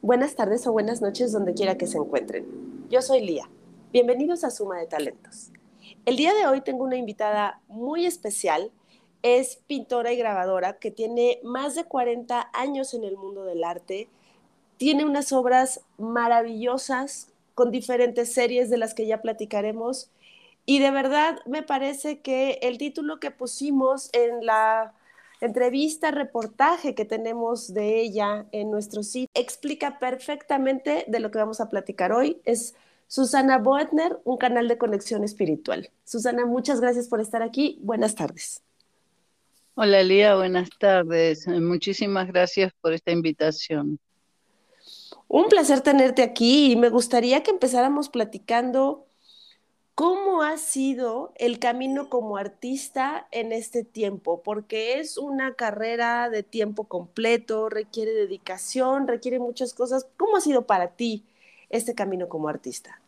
buenas tardes o buenas noches donde quiera que se encuentren. Yo soy Lía. Bienvenidos a Suma de Talentos. El día de hoy tengo una invitada muy especial. Es pintora y grabadora que tiene más de 40 años en el mundo del arte. Tiene unas obras maravillosas con diferentes series de las que ya platicaremos. Y de verdad me parece que el título que pusimos en la entrevista, reportaje que tenemos de ella en nuestro sitio, explica perfectamente de lo que vamos a platicar hoy. Es Susana Boetner, un canal de conexión espiritual. Susana, muchas gracias por estar aquí. Buenas tardes. Hola Lía, buenas tardes. Muchísimas gracias por esta invitación. Un placer tenerte aquí y me gustaría que empezáramos platicando ¿Cómo ha sido el camino como artista en este tiempo? Porque es una carrera de tiempo completo, requiere dedicación, requiere muchas cosas. ¿Cómo ha sido para ti este camino como artista?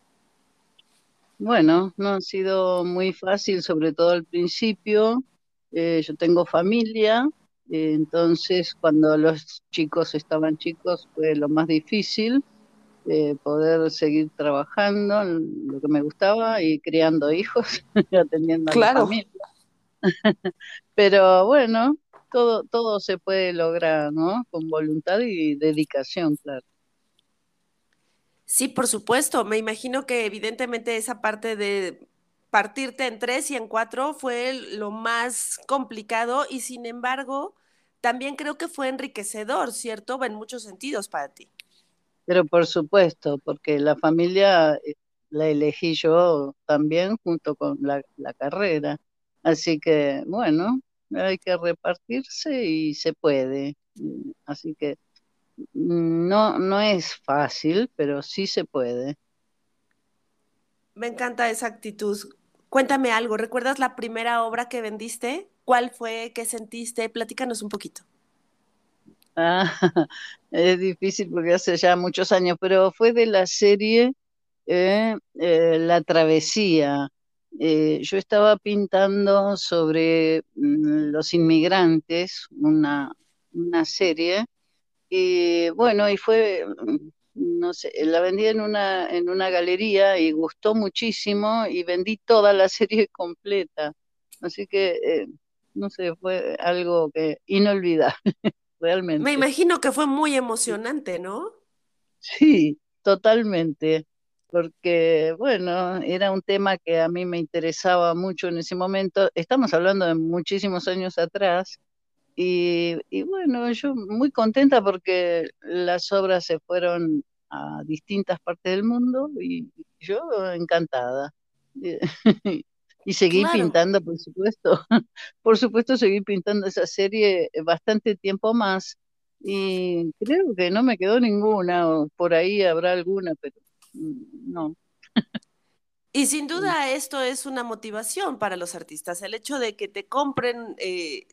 Bueno, no ha sido muy fácil, sobre todo al principio. Eh, yo tengo familia, eh, entonces cuando los chicos estaban chicos fue lo más difícil poder seguir trabajando en lo que me gustaba y criando hijos, atendiendo a la familia. Pero bueno, todo, todo se puede lograr, ¿no? Con voluntad y dedicación, claro. Sí, por supuesto. Me imagino que evidentemente esa parte de partirte en tres y en cuatro fue lo más complicado y sin embargo, también creo que fue enriquecedor, ¿cierto? En muchos sentidos para ti. Pero por supuesto, porque la familia eh, la elegí yo también junto con la, carrera. Así que, bueno, hay que repartirse y se puede. Mm, así que mm, no, no es fácil, pero sí se puede. Me encanta esa actitud. Cuéntame algo, ¿recuerdas la primera obra que vendiste? ¿Cuál fue? ¿Qué sentiste? Platícanos un poquito. Ah, es difícil porque hace ya muchos años, pero fue de la serie eh, eh, La Travesía. Eh, yo estaba pintando sobre mm, los inmigrantes, una, una serie, y bueno, y fue, mm, no sé, la vendí en una, en una galería y gustó muchísimo y vendí toda la serie completa. Así que, no sé, fue algo que inolvidable realmente. Me imagino que fue muy emocionante, ¿no? Sí, totalmente, porque bueno, era un tema que a mí me interesaba mucho en ese momento. Estamos hablando de muchísimos años atrás. Y, y bueno, yo muy contenta porque las obras se fueron a distintas partes del mundo y yo encantada. Y seguí pintando, por supuesto. por supuesto, seguí pintando esa serie bastante tiempo más. Y creo que no me quedó ninguna, o por ahí habrá alguna, pero mm, no. Y sin duda esto es una motivación para los artistas, el hecho de que te compren eh,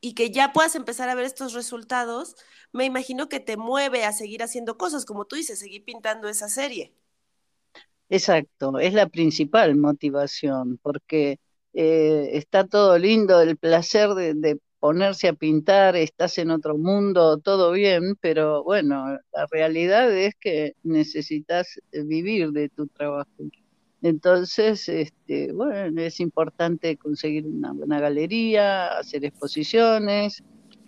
y que ya puedas empezar a ver estos resultados, me imagino que te mueve a seguir haciendo cosas, como tú dices, seguir pintando esa serie. Exacto, es la principal motivación, porque eh, está todo lindo, el placer de, ponerse a pintar, estás en otro mundo, todo bien, pero bueno, la realidad es que necesitas vivir de tu trabajo. Entonces, este, bueno, es importante conseguir una buena galería, hacer exposiciones,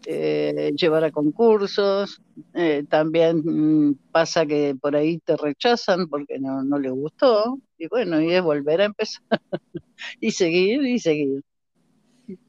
eh, llevar a concursos. Eh, también mm, pasa que por ahí te rechazan porque no, no les gustó. Y bueno, y es volver a empezar y seguir y seguir.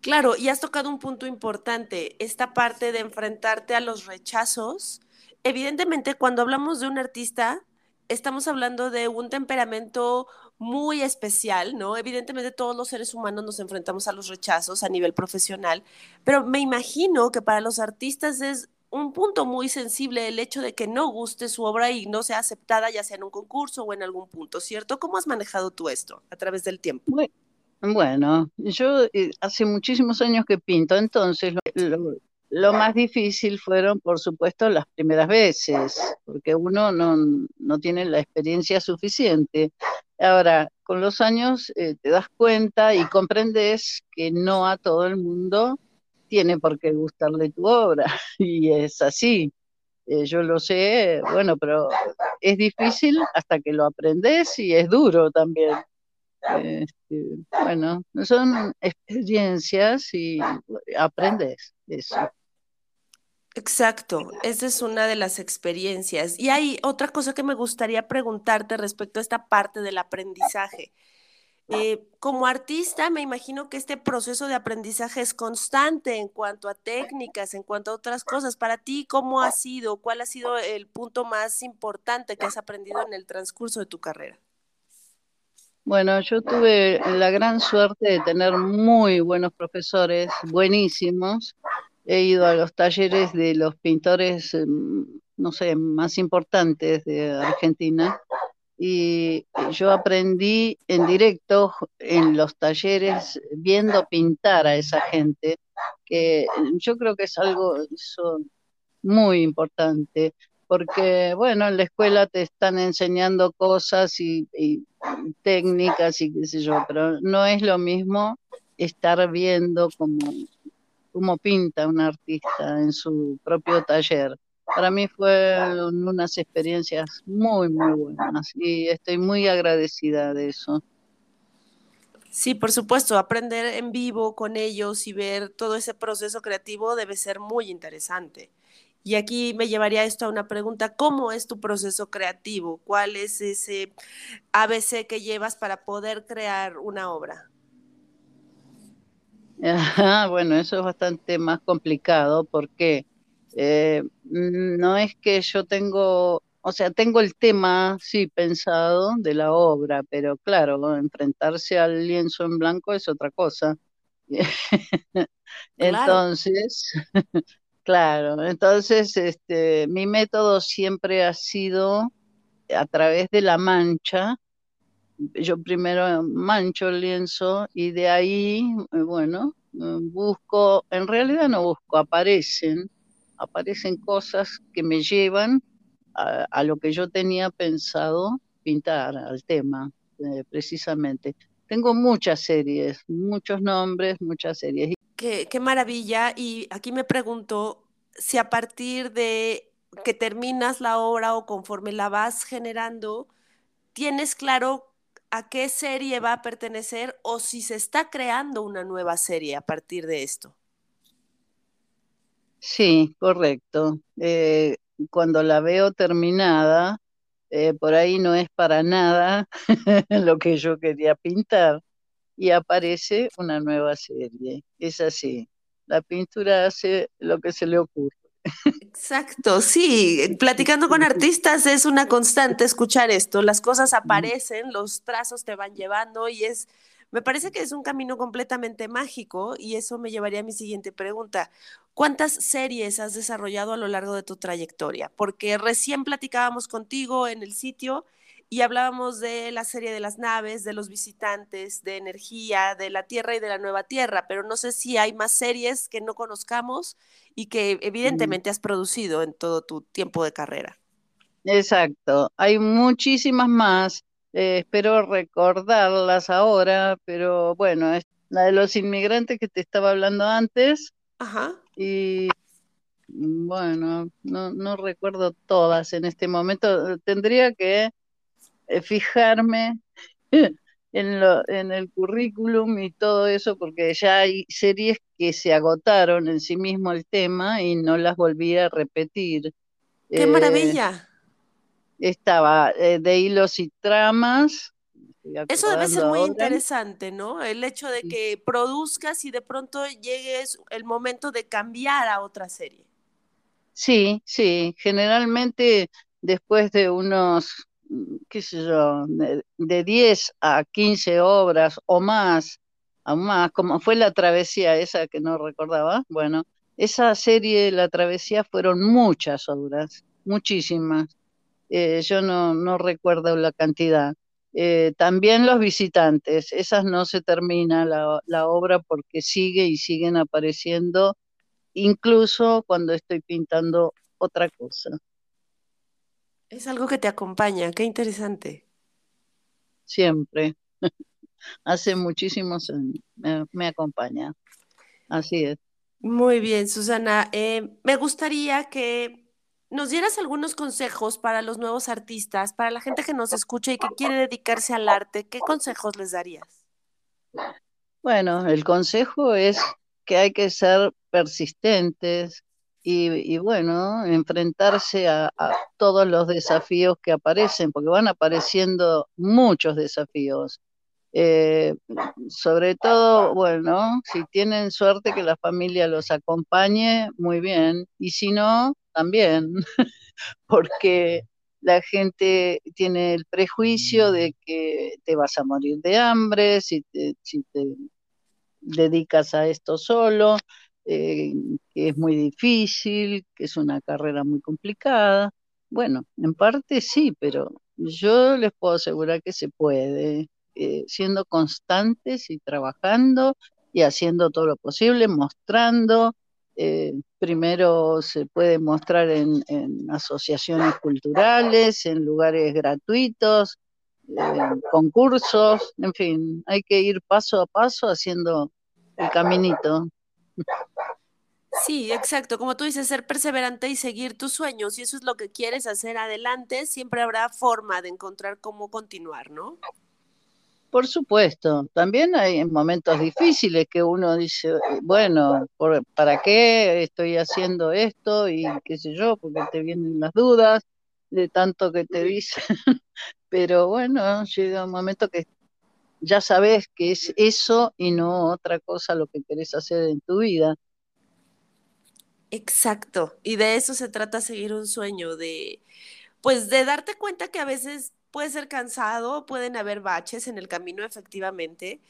Claro, y has tocado un punto importante, esta parte de enfrentarte a los rechazos. Evidentemente, cuando hablamos de un artista, estamos hablando de un temperamento muy especial, ¿no? Evidentemente todos los seres humanos nos enfrentamos a los rechazos a nivel profesional, pero me imagino que para los artistas es un punto muy sensible el hecho de que no guste su obra y no sea aceptada ya sea en un concurso o en algún punto, ¿cierto? ¿Cómo has manejado tú esto a través del tiempo? Bueno, yo eh, hace muchísimos años que pinto, entonces lo más difícil fueron, por supuesto, las primeras veces, porque uno no, tiene la experiencia suficiente. Ahora, con los años eh, te das cuenta y comprendes que no a todo el mundo tiene por qué gustarle tu obra, y es así. eh, yo lo sé, bueno, pero es difícil hasta que lo aprendes y es duro también. Este, bueno, son experiencias y aprendes eso. Exacto, esa es una de las experiencias. Y hay otra cosa que me gustaría preguntarte respecto a esta parte del aprendizaje. Eh, como artista, me imagino que este proceso de aprendizaje es constante en cuanto a técnicas, en cuanto a otras cosas. Para ti, ¿cómo ha sido? ¿Cuál ha sido el punto más importante que has aprendido en el transcurso de tu carrera? Bueno, yo tuve la gran suerte de tener muy buenos profesores, buenísimos. He ido a los talleres de los pintores, em, no sé, más importantes de Argentina y yo aprendí en directo en los talleres viendo pintar a esa gente, que yo creo que es algo muy importante, porque bueno, en la escuela te están enseñando cosas y, técnicas y qué sé yo, pero no es lo mismo estar viendo cómo, cómo pinta un artista en su propio taller para mí fueron unas experiencias muy, muy buenas y estoy muy agradecida de eso. Sí, por supuesto, aprender en vivo con ellos y ver todo ese proceso creativo debe ser muy interesante. Y aquí me llevaría esto a una pregunta, ¿cómo es tu proceso creativo? ¿Cuál es ese ABC que llevas para poder crear una obra? Bueno, eso es bastante más complicado porque eh, no es que yo tengo, o sea, tengo el tema, sí, pensado de la obra, pero claro, enfrentarse al lienzo en blanco es otra cosa. entonces, claro, entonces este, mi método siempre ha sido a través de la mancha. Yo primero mancho el lienzo y de ahí, eh, bueno, busco, en realidad no busco, aparecen aparecen cosas que me llevan a, lo que yo tenía pensado pintar, al tema, eh, precisamente. Tengo muchas series, muchos nombres, muchas series. Qué, qué maravilla. Y aquí me pregunto si a partir de que terminas la obra o conforme la vas generando, tienes claro a qué serie va a pertenecer o si se está creando una nueva serie a partir de esto. Sí, correcto. Eh, cuando la veo terminada, eh, por ahí no es para nada lo que yo quería pintar y aparece una nueva serie. Es así. La pintura hace lo que se le ocurre. Exacto, sí, platicando con artistas es una constante escuchar esto, las cosas aparecen, los trazos te van llevando y es me parece que es un camino completamente mágico y eso me llevaría a mi siguiente pregunta. ¿Cuántas series has desarrollado a lo largo de tu trayectoria? Porque recién platicábamos contigo en el sitio y hablábamos de la serie de las naves, de los visitantes, de energía, de la Tierra y de la nueva Tierra, pero no sé si hay más series que no conozcamos y que evidentemente has producido en todo tu tiempo de carrera. Exacto, hay muchísimas más eh, espero recordarlas ahora, pero bueno, es la de los inmigrantes que te estaba hablando antes. Ajá. Y mm, bueno, no, no recuerdo todas en este momento. Tendría que fijarme en, lo, en el currículum y todo eso, porque ya hay series que se agotaron en sí mismo el tema y no las volví a repetir. ¡Qué maravilla! estaba eh, de hilos y tramas. Eso debe ser muy interesante, ¿no? El hecho de que produzcas y de pronto llegues el momento de cambiar a otra serie. Sí, sí, generalmente después de unos, qué sé yo, de, 10 a 15 obras o más, aún más, como fue la travesía esa que no recordaba, bueno, esa serie, la travesía, fueron muchas obras, muchísimas. Eh, yo no, no, recuerdo la cantidad. Eh, también los visitantes, esas no se termina la, la, obra porque sigue y siguen apareciendo, incluso cuando estoy pintando otra cosa. Es algo que te acompaña, qué interesante. Siempre, hace muchísimos años me, acompaña, así es. Muy bien, Susana. Eh, me gustaría que nos dieras algunos consejos para los nuevos artistas, para la gente que nos escucha y que quiere dedicarse al arte, ¿qué consejos les darías? Bueno, el consejo es que hay que ser persistentes y, bueno, enfrentarse a, todos los desafíos que aparecen, porque van apareciendo muchos desafíos. Eh, sobre todo, bueno, si tienen suerte que la familia los acompañe, muy bien, y si no, también, porque la gente tiene el prejuicio de que te vas a morir de hambre si te, si te dedicas a esto solo, eh, que es muy difícil, que es una carrera muy complicada. Bueno, en parte sí, pero yo les puedo asegurar que se puede, eh, siendo constantes y trabajando y haciendo todo lo posible, mostrando. Eh, primero se puede mostrar en, asociaciones culturales, en lugares gratuitos, concursos, en fin, hay que ir paso a paso haciendo el caminito. Sí, exacto. Como tú dices, ser perseverante y seguir tus sueños. Si eso es lo que quieres hacer adelante, siempre habrá forma de encontrar cómo continuar, ¿no? Por supuesto. También hay momentos difíciles que uno dice, bueno, ¿para qué estoy haciendo esto? Y qué sé yo, porque te vienen las dudas de tanto que te dicen. Pero bueno, llega un momento que ya sabes que es eso y no otra cosa lo que querés hacer en tu vida. Exacto, y de eso se trata seguir un sueño, de pues de darte cuenta que a veces puede ser cansado, pueden haber baches en el camino efectivamente,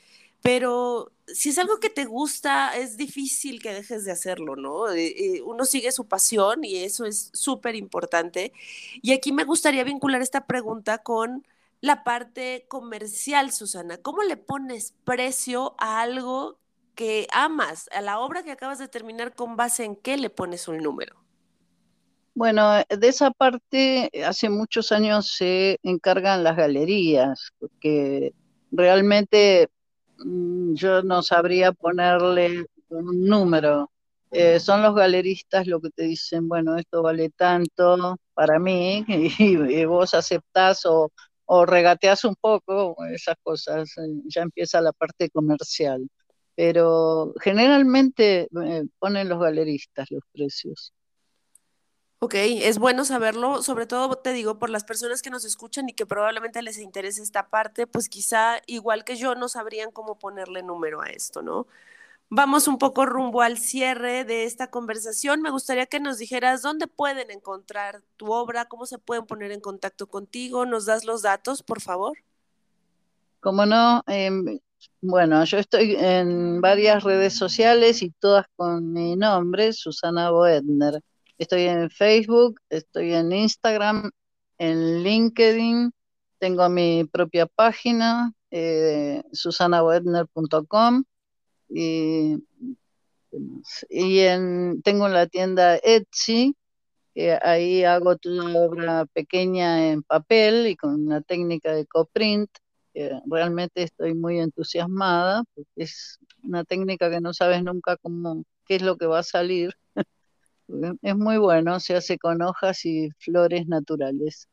pero si es algo que te gusta, es difícil que dejes de hacerlo, ¿no? Eh, eh, uno sigue su pasión y eso es súper importante. Y aquí me gustaría vincular esta pregunta con la parte comercial, Susana. ¿Cómo le pones precio a algo que amas, a la obra que acabas de terminar, ¿con base en qué le pones un número? Bueno, eh, de esa parte eh, hace muchos años se encargan las galerías, porque realmente mm, yo no sabría ponerle un número. Eh, son los galeristas lo que te dicen, bueno, esto vale tanto para mí, y, vos aceptás o, o regateás un poco, esas cosas, ya empieza la parte comercial pero generalmente eh, ponen los galeristas los precios. Ok, es bueno saberlo, sobre todo te digo por las personas que nos escuchan y que probablemente les interese esta parte, pues quizá igual que yo no sabrían cómo ponerle número a esto, ¿no? Vamos un poco rumbo al cierre de esta conversación. Me gustaría que nos dijeras dónde pueden encontrar tu obra, cómo se pueden poner en contacto contigo. ¿Nos das los datos, por favor? Como no, em, bueno, yo estoy en varias redes sociales y todas con mi nombre, Susana Boedner. Estoy en Facebook, estoy en Instagram, en LinkedIn, tengo mi propia página, eh, y, y en, tengo la tienda Etsy, que ahí hago toda obra pequeña en papel y con una técnica de coprint realmente estoy muy entusiasmada, porque es una técnica que no sabes nunca cómo, qué es lo que va a salir. es muy bueno, se hace con hojas y flores naturales.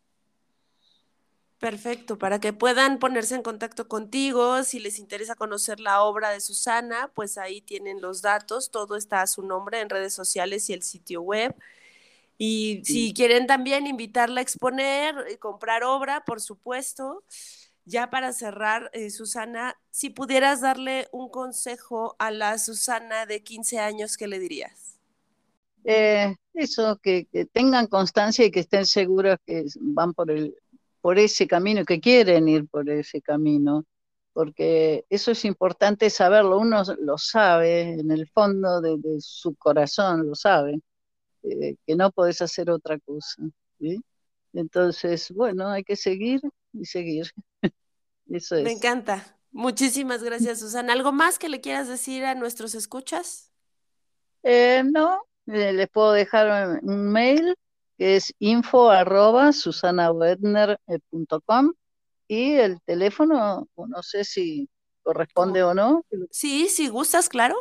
Perfecto, para que puedan ponerse en contacto contigo, si les interesa conocer la obra de Susana, pues ahí tienen los datos, todo está a su nombre en redes sociales y el sitio web. Y si quieren también invitarla a exponer, y comprar obra, por supuesto, ya para cerrar, eh, Susana, si pudieras darle un consejo a la Susana de 15 años, ¿qué le dirías? Eh, eso, que, tengan constancia y que estén seguros que van por, el, por ese camino, que quieren ir por ese camino, porque eso es importante saberlo, uno lo sabe en el fondo de, su corazón, lo sabe, eh, que no podés hacer otra cosa. Entonces, bueno, hay que seguir y seguir. Eso es. Me encanta. Muchísimas gracias, Susana. ¿Algo más que le quieras decir a nuestros escuchas? Eh, no, eh, les puedo dejar un mail que es info arroba y el teléfono, no sé si corresponde o no. Sí, si gustas, claro.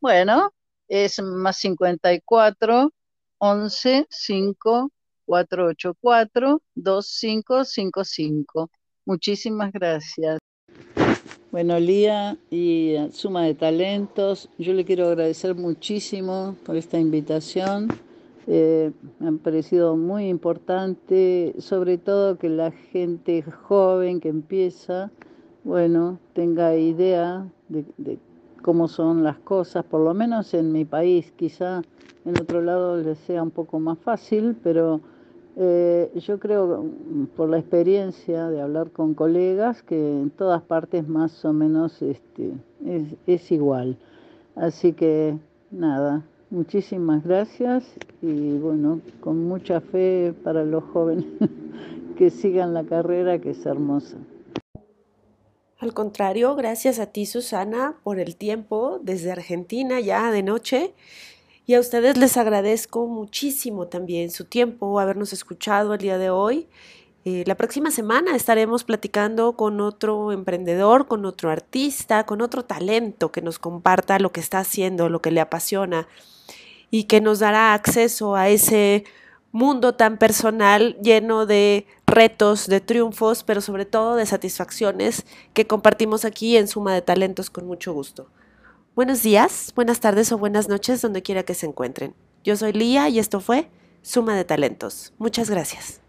Bueno, es más 54 11 5 484 2555. Muchísimas gracias. Bueno, Lía y Suma de Talentos, yo le quiero agradecer muchísimo por esta invitación. Eh, me ha parecido muy importante, sobre todo que la gente joven que empieza, bueno, tenga idea de, cómo son las cosas, por lo menos en mi país, quizá en otro lado les sea un poco más fácil, pero eh, yo creo, por la experiencia de hablar con colegas, que en todas partes más o menos este, es, igual. Así que nada, muchísimas gracias y bueno, con mucha fe para los jóvenes que sigan la carrera que es hermosa. Al contrario, gracias a ti Susana por el tiempo desde Argentina ya de noche y a ustedes les agradezco muchísimo también su tiempo, habernos escuchado el día de hoy. Eh, la próxima semana estaremos platicando con otro emprendedor, con otro artista, con otro talento que nos comparta lo que está haciendo, lo que le apasiona y que nos dará acceso a ese mundo tan personal lleno de retos, de triunfos, pero sobre todo de satisfacciones que compartimos aquí en Suma de Talentos con mucho gusto. Buenos días, buenas tardes o buenas noches donde quiera que se encuentren. Yo soy Lía y esto fue Suma de Talentos. Muchas gracias.